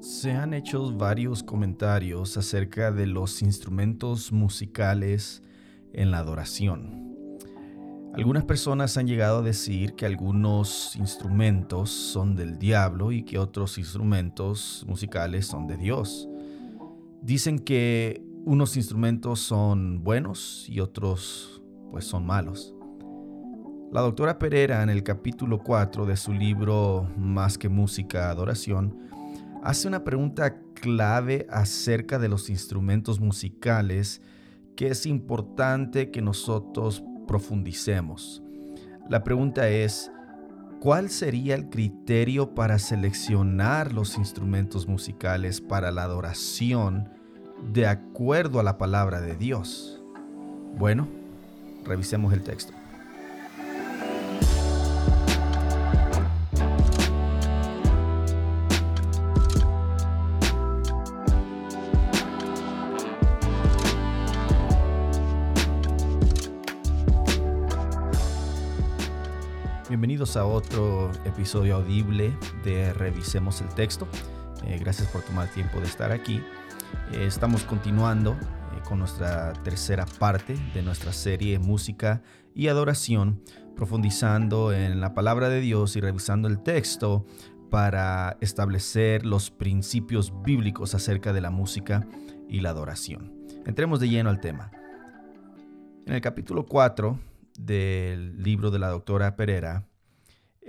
Se han hecho varios comentarios acerca de los instrumentos musicales en la adoración. Algunas personas han llegado a decir que algunos instrumentos son del diablo y que otros instrumentos musicales son de Dios. Dicen que unos instrumentos son buenos y otros pues son malos. La doctora Pereira en el capítulo 4 de su libro Más que música, adoración, hace una pregunta clave acerca de los instrumentos musicales que es importante que nosotros profundicemos. La pregunta es, ¿cuál sería el criterio para seleccionar los instrumentos musicales para la adoración de acuerdo a la palabra de Dios? Bueno, revisemos el texto. A otro episodio audible de Revisemos el Texto. Eh, gracias por tomar tiempo de estar aquí. Eh, estamos continuando eh, con nuestra tercera parte de nuestra serie Música y Adoración, profundizando en la palabra de Dios y revisando el texto para establecer los principios bíblicos acerca de la música y la adoración. Entremos de lleno al tema. En el capítulo 4 del libro de la doctora Pereira,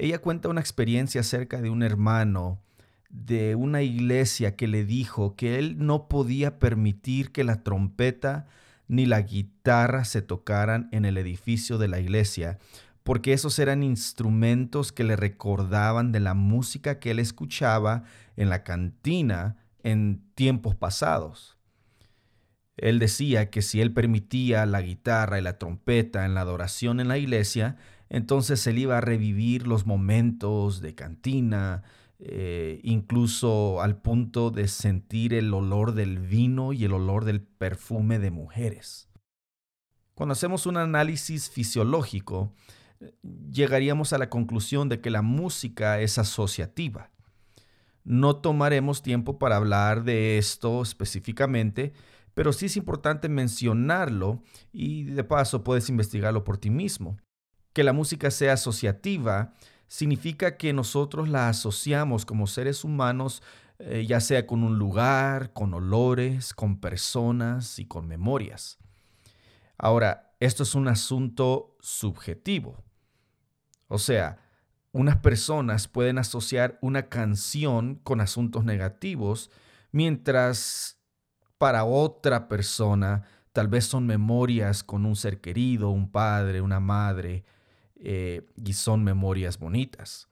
ella cuenta una experiencia acerca de un hermano de una iglesia que le dijo que él no podía permitir que la trompeta ni la guitarra se tocaran en el edificio de la iglesia, porque esos eran instrumentos que le recordaban de la música que él escuchaba en la cantina en tiempos pasados. Él decía que si él permitía la guitarra y la trompeta en la adoración en la iglesia, entonces él iba a revivir los momentos de cantina, eh, incluso al punto de sentir el olor del vino y el olor del perfume de mujeres. Cuando hacemos un análisis fisiológico, llegaríamos a la conclusión de que la música es asociativa. No tomaremos tiempo para hablar de esto específicamente, pero sí es importante mencionarlo y de paso puedes investigarlo por ti mismo. Que la música sea asociativa significa que nosotros la asociamos como seres humanos eh, ya sea con un lugar, con olores, con personas y con memorias. Ahora, esto es un asunto subjetivo. O sea, unas personas pueden asociar una canción con asuntos negativos, mientras para otra persona tal vez son memorias con un ser querido, un padre, una madre, eh, y son memorias bonitas.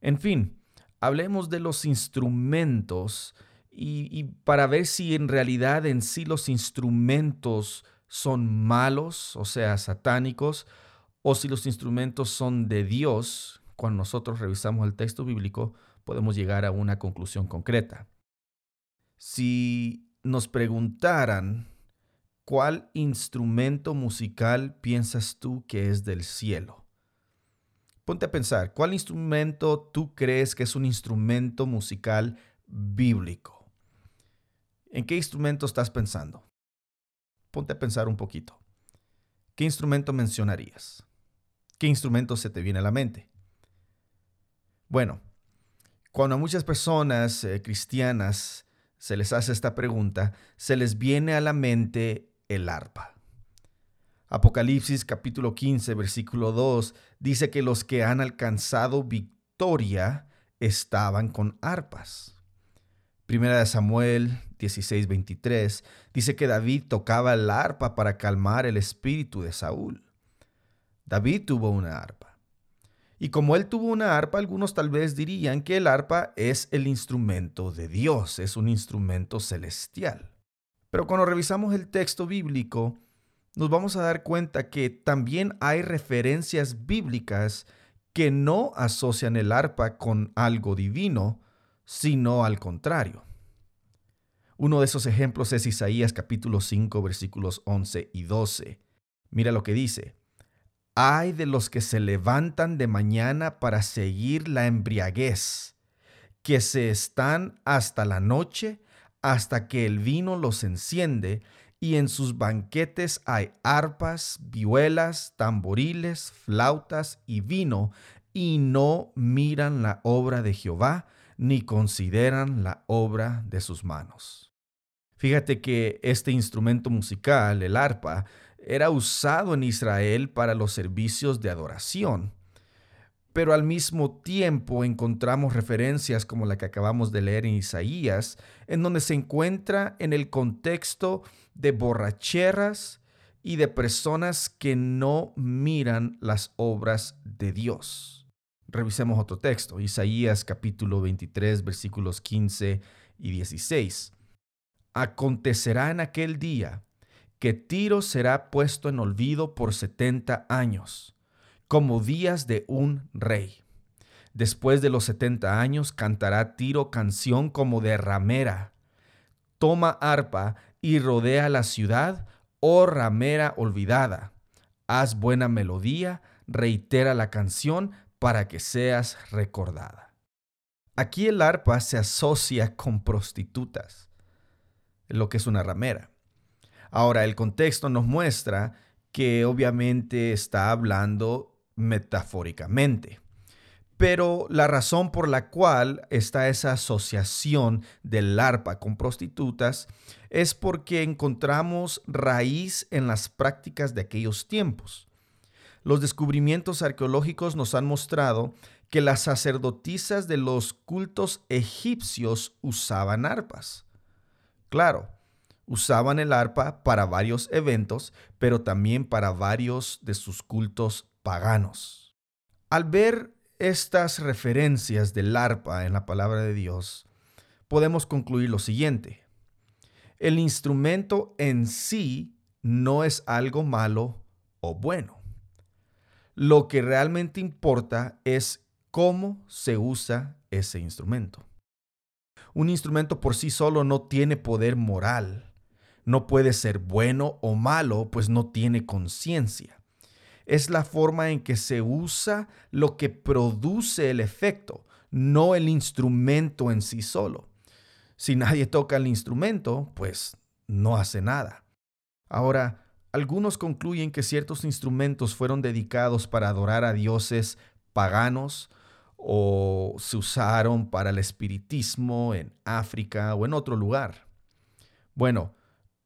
En fin, hablemos de los instrumentos y, para ver si en realidad en sí los instrumentos son malos, o sea, satánicos, o si los instrumentos son de Dios. Cuando nosotros revisamos el texto bíblico, podemos llegar a una conclusión concreta. Si nos preguntaran cuál instrumento musical piensas tú que es del cielo. Ponte a pensar, ¿cuál instrumento tú crees que es un instrumento musical bíblico? ¿En qué instrumento estás pensando? Ponte a pensar un poquito. ¿Qué instrumento mencionarías? ¿Qué instrumento se te viene a la mente? Bueno, cuando a muchas personas eh, cristianas se les hace esta pregunta, se les viene a la mente el arpa. Apocalipsis capítulo 15, versículo 2 dice que los que han alcanzado victoria estaban con arpas. Primera de Samuel 16, 23 dice que David tocaba el arpa para calmar el espíritu de Saúl. David tuvo una arpa. Y como él tuvo una arpa, algunos tal vez dirían que el arpa es el instrumento de Dios, es un instrumento celestial. Pero cuando revisamos el texto bíblico, nos vamos a dar cuenta que también hay referencias bíblicas que no asocian el arpa con algo divino, sino al contrario. Uno de esos ejemplos es Isaías capítulo 5 versículos 11 y 12. Mira lo que dice. Hay de los que se levantan de mañana para seguir la embriaguez, que se están hasta la noche, hasta que el vino los enciende, y en sus banquetes hay arpas, vihuelas, tamboriles, flautas y vino, y no miran la obra de Jehová, ni consideran la obra de sus manos. Fíjate que este instrumento musical, el arpa, era usado en Israel para los servicios de adoración. Pero al mismo tiempo encontramos referencias como la que acabamos de leer en Isaías, en donde se encuentra en el contexto de borracheras y de personas que no miran las obras de Dios. Revisemos otro texto, Isaías capítulo 23 versículos 15 y 16. Acontecerá en aquel día que Tiro será puesto en olvido por setenta años, como días de un rey. Después de los setenta años cantará Tiro canción como de ramera. Toma arpa y rodea la ciudad, oh ramera olvidada. Haz buena melodía, reitera la canción para que seas recordada. Aquí el arpa se asocia con prostitutas, lo que es una ramera. Ahora, el contexto nos muestra que obviamente está hablando metafóricamente. Pero la razón por la cual está esa asociación del arpa con prostitutas es porque encontramos raíz en las prácticas de aquellos tiempos. Los descubrimientos arqueológicos nos han mostrado que las sacerdotisas de los cultos egipcios usaban arpas. Claro, usaban el arpa para varios eventos, pero también para varios de sus cultos paganos. Al ver estas referencias del arpa en la palabra de Dios, podemos concluir lo siguiente. El instrumento en sí no es algo malo o bueno. Lo que realmente importa es cómo se usa ese instrumento. Un instrumento por sí solo no tiene poder moral no puede ser bueno o malo, pues no tiene conciencia. Es la forma en que se usa lo que produce el efecto, no el instrumento en sí solo. Si nadie toca el instrumento, pues no hace nada. Ahora, algunos concluyen que ciertos instrumentos fueron dedicados para adorar a dioses paganos o se usaron para el espiritismo en África o en otro lugar. Bueno,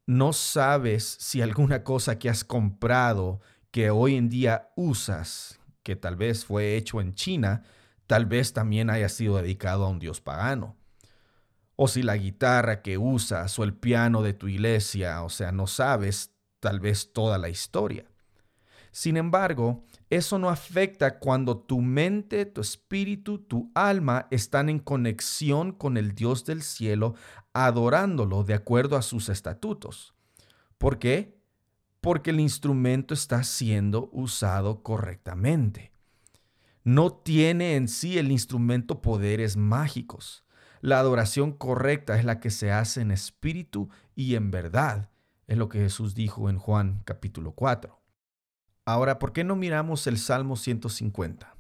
no sabes si alguna cosa que has comprado que hoy en día usas, que tal vez fue hecho en China, tal vez también haya sido dedicado a un dios pagano. O si la guitarra que usas o el piano de tu iglesia, o sea, no sabes tal vez toda la historia. Sin embargo, eso no afecta cuando tu mente, tu espíritu, tu alma están en conexión con el Dios del cielo, adorándolo de acuerdo a sus estatutos. ¿Por qué? Porque el instrumento está siendo usado correctamente. No tiene en sí el instrumento poderes mágicos. La adoración correcta es la que se hace en espíritu y en verdad, es lo que Jesús dijo en Juan capítulo 4. Ahora, ¿por qué no miramos el Salmo 150?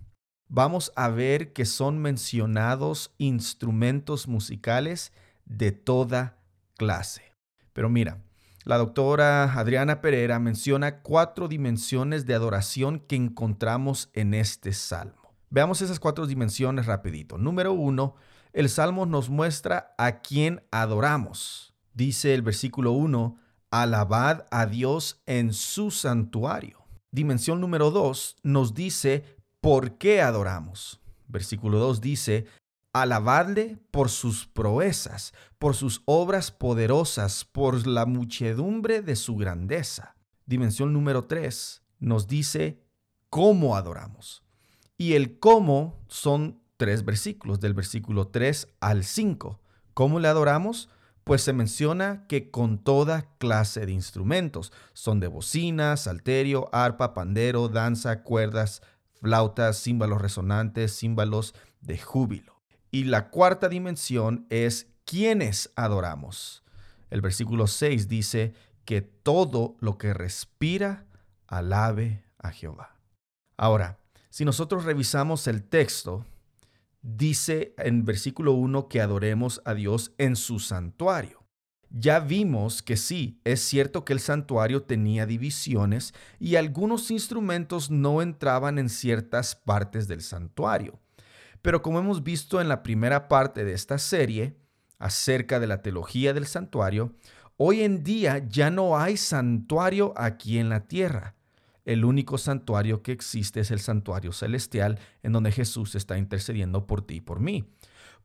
Vamos a ver que son mencionados instrumentos musicales de toda clase. Pero mira, la doctora Adriana Pereira menciona cuatro dimensiones de adoración que encontramos en este salmo. Veamos esas cuatro dimensiones rapidito. Número uno, el salmo nos muestra a quién adoramos. Dice el versículo 1, alabad a Dios en su santuario dimensión número 2 nos dice por qué adoramos. Versículo 2 dice, alabadle por sus proezas, por sus obras poderosas, por la muchedumbre de su grandeza. Dimensión número 3 nos dice cómo adoramos. Y el cómo son tres versículos, del versículo 3 al 5. ¿Cómo le adoramos? pues se menciona que con toda clase de instrumentos, son de bocina, salterio, arpa, pandero, danza, cuerdas, flautas, címbalos resonantes, címbalos de júbilo. Y la cuarta dimensión es quiénes adoramos. El versículo 6 dice que todo lo que respira alabe a Jehová. Ahora, si nosotros revisamos el texto, dice en versículo 1 que adoremos a Dios en su santuario. Ya vimos que sí, es cierto que el santuario tenía divisiones y algunos instrumentos no entraban en ciertas partes del santuario. Pero como hemos visto en la primera parte de esta serie, acerca de la teología del santuario, hoy en día ya no hay santuario aquí en la tierra. El único santuario que existe es el santuario celestial en donde Jesús está intercediendo por ti y por mí.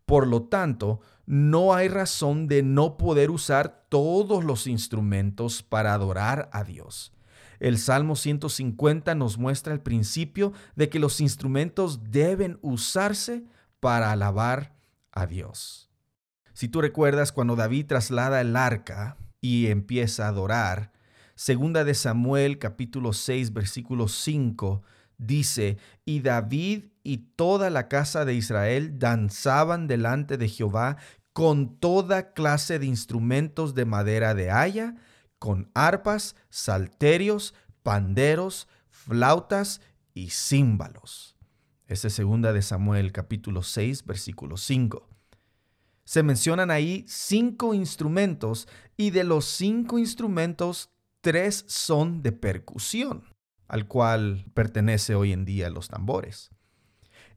Por lo tanto, no hay razón de no poder usar todos los instrumentos para adorar a Dios. El Salmo 150 nos muestra el principio de que los instrumentos deben usarse para alabar a Dios. Si tú recuerdas cuando David traslada el arca y empieza a adorar, segunda de Samuel capítulo 6 versículo 5 dice, y David y toda la casa de Israel danzaban delante de Jehová con toda clase de instrumentos de madera de haya, con arpas, salterios, panderos, flautas y címbalos. Ese es segunda de Samuel capítulo 6 versículo 5 se mencionan ahí cinco instrumentos y de los cinco instrumentos, tres son de percusión, al cual pertenece hoy en día los tambores.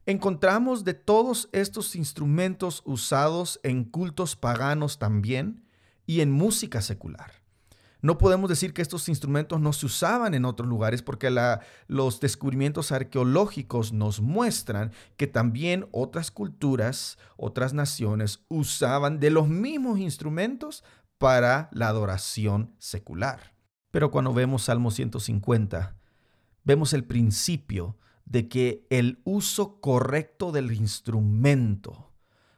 Encontramos de todos estos instrumentos usados en cultos paganos también y en música secular. No podemos decir que estos instrumentos no se usaban en otros lugares porque los descubrimientos arqueológicos nos muestran que también otras culturas, otras naciones usaban de los mismos instrumentos para la adoración secular. Pero cuando vemos Salmo 150, vemos el principio de que el uso correcto del instrumento,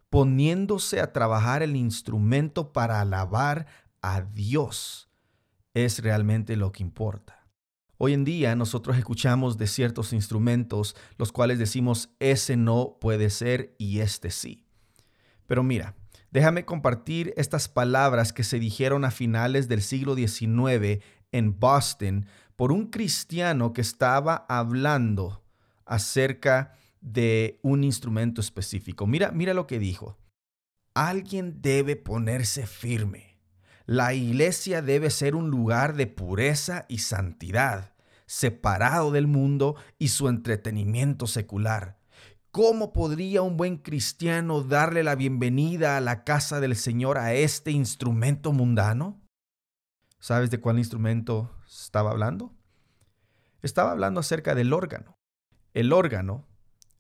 poniéndose a trabajar el instrumento para alabar a Dios, es realmente lo que importa. Hoy en día nosotros escuchamos de ciertos instrumentos los cuales decimos ese no puede ser y este sí. Pero mira, déjame compartir estas palabras que se dijeron a finales del siglo XIX en Boston por un cristiano que estaba hablando acerca de un instrumento específico. Mira, mira lo que dijo. Alguien debe ponerse firme la iglesia debe ser un lugar de pureza y santidad, separado del mundo y su entretenimiento secular. ¿Cómo podría un buen cristiano darle la bienvenida a la casa del Señor a este instrumento mundano? ¿Sabes de cuál instrumento estaba hablando? Estaba hablando acerca del órgano. El órgano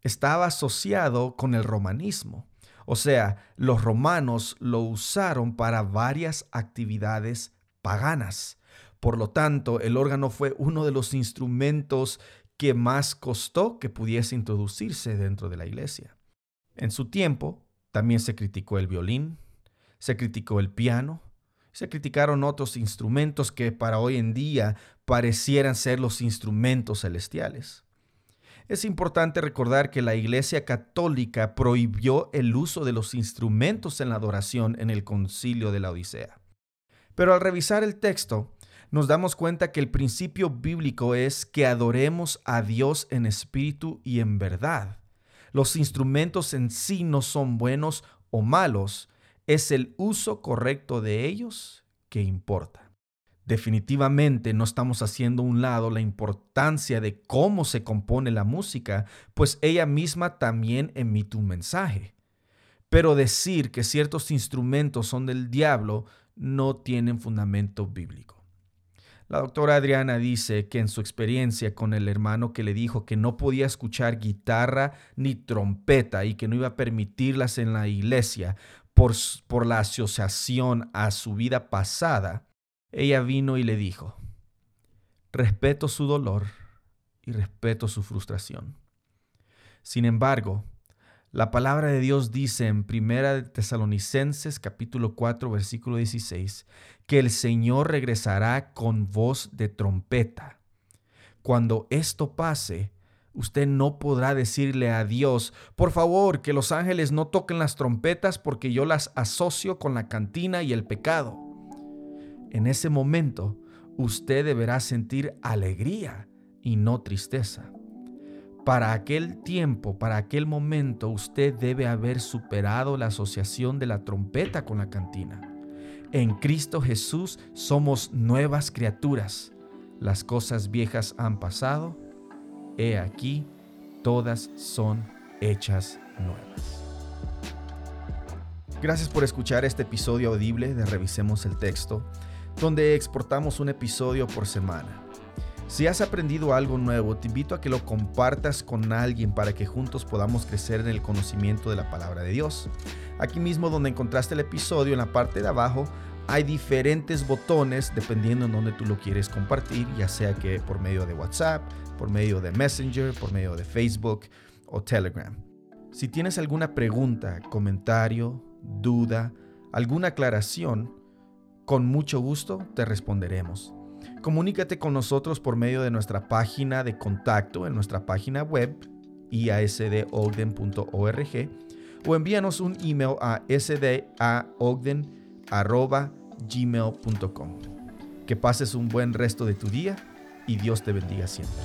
estaba asociado con el romanismo o sea, los romanos lo usaron para varias actividades paganas. Por lo tanto, el órgano fue uno de los instrumentos que más costó que pudiese introducirse dentro de la iglesia. En su tiempo, también se criticó el violín, se criticó el piano, se criticaron otros instrumentos que para hoy en día parecieran ser los instrumentos celestiales. Es importante recordar que la Iglesia Católica prohibió el uso de los instrumentos en la adoración en el concilio de la Odisea. Pero al revisar el texto, nos damos cuenta que el principio bíblico es que adoremos a Dios en espíritu y en verdad. Los instrumentos en sí no son buenos o malos, es el uso correcto de ellos que importa. Definitivamente no estamos haciendo un lado la importancia de cómo se compone la música, pues ella misma también emite un mensaje. Pero decir que ciertos instrumentos son del diablo no tienen fundamento bíblico. La doctora Adriana dice que en su experiencia con el hermano que le dijo que no podía escuchar guitarra ni trompeta y que no iba a permitirlas en la iglesia por, por la asociación a su vida pasada, ella vino y le dijo, respeto su dolor y respeto su frustración. Sin embargo, la palabra de Dios dice en Primera de Tesalonicenses capítulo 4 versículo 16 que el Señor regresará con voz de trompeta. Cuando esto pase, usted no podrá decirle a Dios, por favor, que los ángeles no toquen las trompetas porque yo las asocio con la cantina y el pecado. En ese momento, usted deberá sentir alegría y no tristeza. Para aquel tiempo, para aquel momento, usted debe haber superado la asociación de la trompeta con la cantina. En Cristo Jesús somos nuevas criaturas. Las cosas viejas han pasado. He aquí, todas son hechas nuevas. Gracias por escuchar este episodio audible de Revisemos el Texto, donde exportamos un episodio por semana. Si has aprendido algo nuevo, te invito a que lo compartas con alguien para que juntos podamos crecer en el conocimiento de la palabra de Dios. Aquí mismo donde encontraste el episodio, en la parte de abajo, hay diferentes botones dependiendo en donde tú lo quieres compartir, ya sea que por medio de WhatsApp, por medio de Messenger, por medio de Facebook o Telegram. Si tienes alguna pregunta, comentario, duda, alguna aclaración, con mucho gusto te responderemos. Comunícate con nosotros por medio de nuestra página de contacto en nuestra página web iasdogden.org o envíanos un email a sdaogden.gmail.com. Que pases un buen resto de tu día y Dios te bendiga siempre.